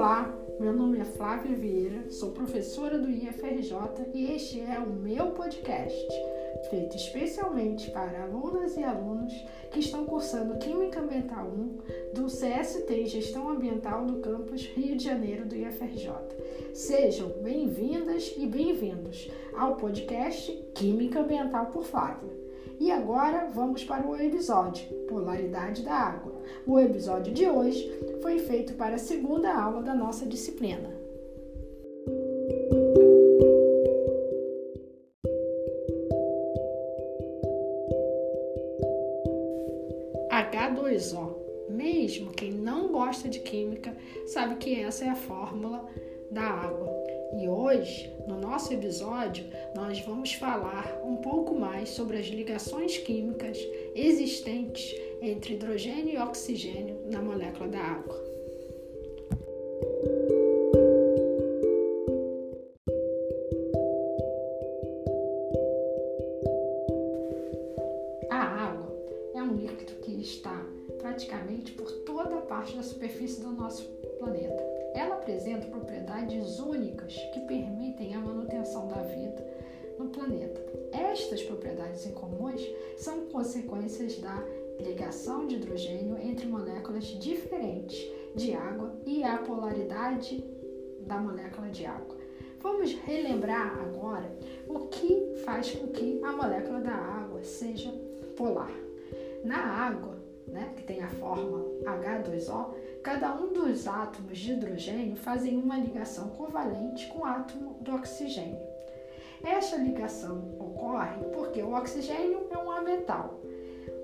Olá, meu nome é Flávia Vieira, sou professora do IFRJ e este é o meu podcast, feito especialmente para alunas e alunos que estão cursando Química Ambiental 1 do CST Gestão Ambiental do campus Rio de Janeiro do IFRJ. Sejam bem-vindas e bem-vindos ao podcast Química Ambiental por Flávia. E agora vamos para o episódio Polaridade da Água. O episódio de hoje foi feito para a segunda aula da nossa disciplina. H2O. Mesmo quem não gosta de química sabe que essa é a fórmula da água. E hoje, no nosso episódio, nós vamos falar um pouco mais sobre as ligações químicas existentes entre hidrogênio e oxigênio na molécula da água. A água é um líquido que está praticamente por toda a parte da superfície do nosso planeta. Ela apresenta propriedades únicas que permitem a manutenção da vida no planeta. Estas propriedades incomuns são consequências da ligação de hidrogênio entre moléculas diferentes de água e a polaridade da molécula de água. Vamos relembrar agora o que faz com que a molécula da água seja polar. Na água, né, que tem a forma H2O, cada um dos átomos de hidrogênio fazem uma ligação covalente com o átomo do oxigênio. Esta ligação ocorre porque o oxigênio é um metal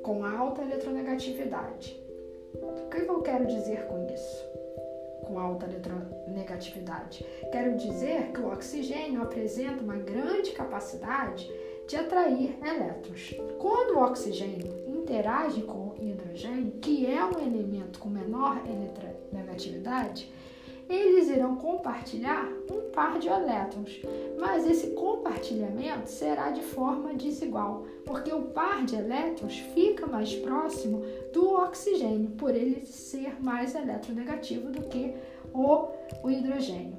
com alta eletronegatividade. O que eu quero dizer com isso? Com alta eletronegatividade. Quero dizer que o oxigênio apresenta uma grande capacidade de atrair elétrons. Quando o oxigênio interage com que é um elemento com menor eletronegatividade, eles irão compartilhar um par de elétrons, mas esse compartilhamento será de forma desigual, porque o par de elétrons fica mais próximo do oxigênio, por ele ser mais eletronegativo do que o, o hidrogênio.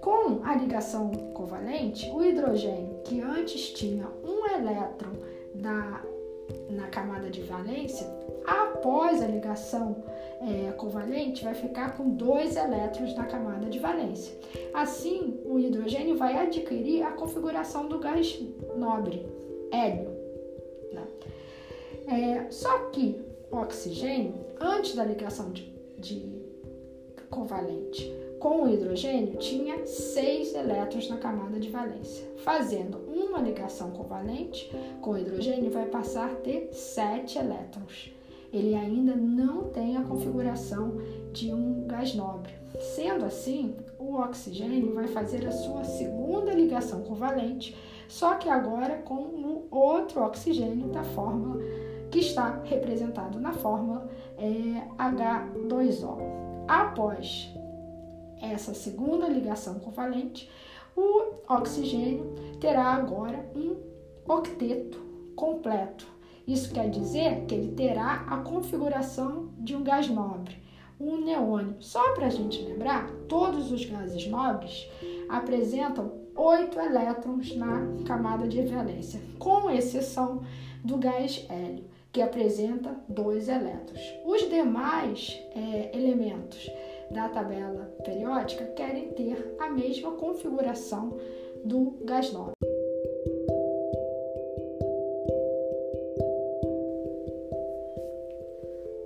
Com a ligação covalente, o hidrogênio, que antes tinha um elétron da na camada de valência, após a ligação é, covalente, vai ficar com dois elétrons na camada de valência. Assim, o hidrogênio vai adquirir a configuração do gás nobre, hélio. Né? É, só que o oxigênio, antes da ligação de, de covalente com o hidrogênio, tinha seis elétrons na camada de valência. Fazendo uma ligação covalente com o hidrogênio, vai passar a ter sete elétrons. Ele ainda não tem a configuração de um gás nobre. Sendo assim, o oxigênio vai fazer a sua segunda ligação covalente, só que agora com o outro oxigênio da fórmula que está representado na fórmula é, H2O. Após essa segunda ligação covalente, o oxigênio terá agora um octeto completo. Isso quer dizer que ele terá a configuração de um gás nobre, um neônio. Só para a gente lembrar, todos os gases nobres apresentam oito elétrons na camada de valência, com exceção do gás hélio, que apresenta dois elétrons. Os demais é, elementos da tabela periódica querem ter a mesma configuração do gás nobre.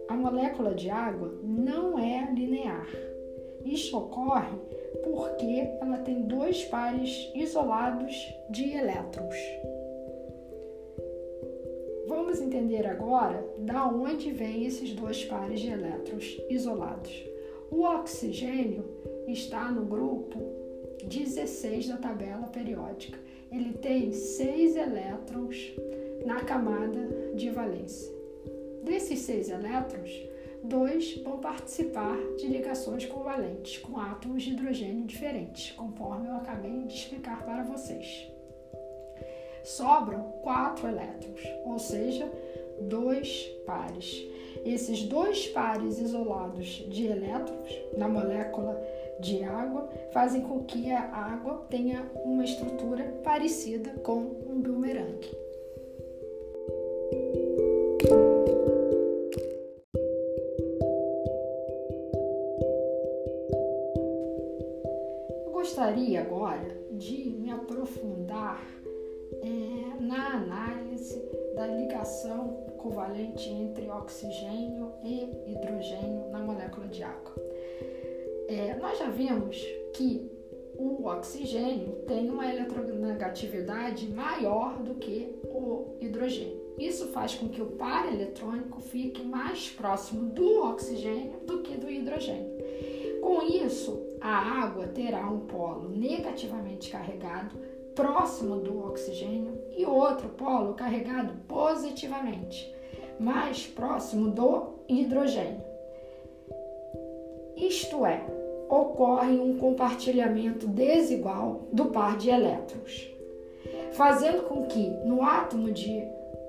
A molécula de água não é linear. Isso ocorre porque ela tem dois pares isolados de elétrons. Vamos entender agora da onde vêm esses dois pares de elétrons isolados. O oxigênio está no grupo 16 da tabela periódica. Ele tem seis elétrons na camada de valência. Desses seis elétrons, dois vão participar de ligações covalentes com átomos de hidrogênio diferentes, conforme eu acabei de explicar para vocês. Sobram quatro elétrons, ou seja, dois pares. Esses dois pares isolados de elétrons na molécula de água fazem com que a água tenha uma estrutura parecida com um bumerangue. Eu gostaria agora de me aprofundar é, na análise da ligação covalente entre oxigênio e hidrogênio na molécula de água. É, nós já vimos que o oxigênio tem uma eletronegatividade maior do que o hidrogênio. Isso faz com que o par eletrônico fique mais próximo do oxigênio do que do hidrogênio. Com isso, a água terá um polo negativamente carregado próximo do oxigênio e outro polo carregado positivamente, mais próximo do hidrogênio. Isto é, ocorre um compartilhamento desigual do par de elétrons, fazendo com que no átomo de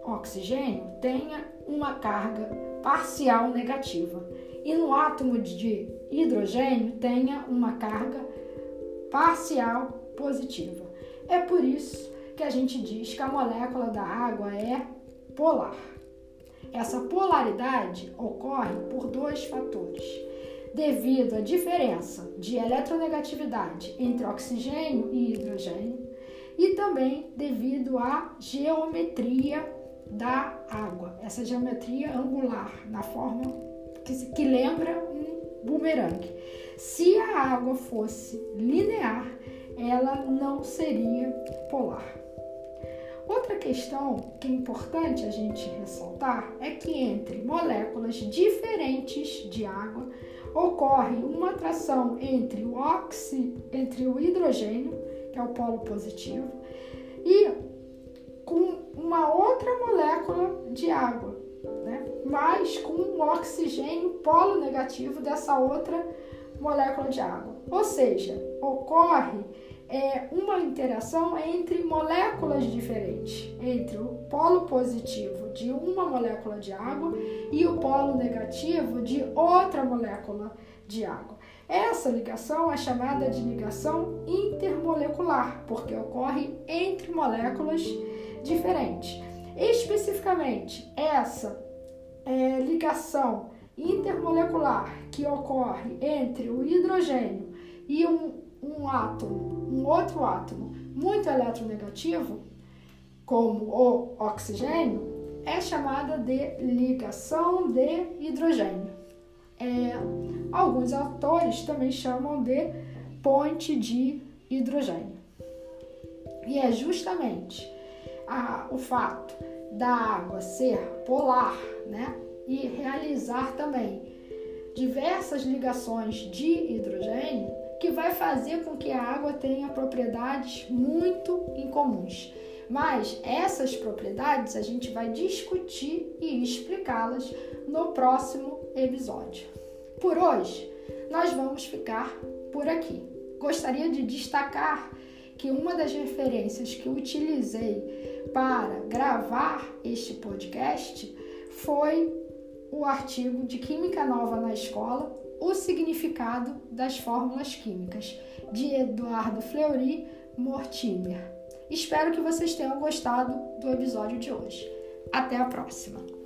oxigênio tenha uma carga parcial negativa e no átomo de hidrogênio tenha uma carga parcial positiva. É por isso que a gente diz que a molécula da água é polar. Essa polaridade ocorre por dois fatores devido à diferença de eletronegatividade entre oxigênio e hidrogênio e também devido à geometria da água, essa geometria angular, na forma que, que lembra um bumerangue. Se a água fosse linear, ela não seria polar. Outra questão que é importante a gente ressaltar é que entre moléculas diferentes de água, ocorre uma atração entre o oxi, entre o hidrogênio, que é o polo positivo, e com uma outra molécula de água? Mas com um oxigênio polo negativo dessa outra molécula de água. Ou seja, ocorre é, uma interação entre moléculas diferentes, entre o polo positivo de uma molécula de água e o polo negativo de outra molécula de água. Essa ligação é chamada de ligação intermolecular, porque ocorre entre moléculas diferentes. Especificamente, essa é, ligação intermolecular que ocorre entre o hidrogênio e um, um átomo, um outro átomo muito eletronegativo, como o oxigênio, é chamada de ligação de hidrogênio. É, alguns autores também chamam de ponte de hidrogênio. E é justamente a, o fato da água ser polar, né, e realizar também diversas ligações de hidrogênio que vai fazer com que a água tenha propriedades muito incomuns. Mas essas propriedades a gente vai discutir e explicá-las no próximo episódio. Por hoje, nós vamos ficar por aqui. Gostaria de destacar que uma das referências que utilizei para gravar este podcast foi o artigo de Química Nova na Escola, o significado das fórmulas químicas, de Eduardo Fleury Mortimer. Espero que vocês tenham gostado do episódio de hoje. Até a próxima!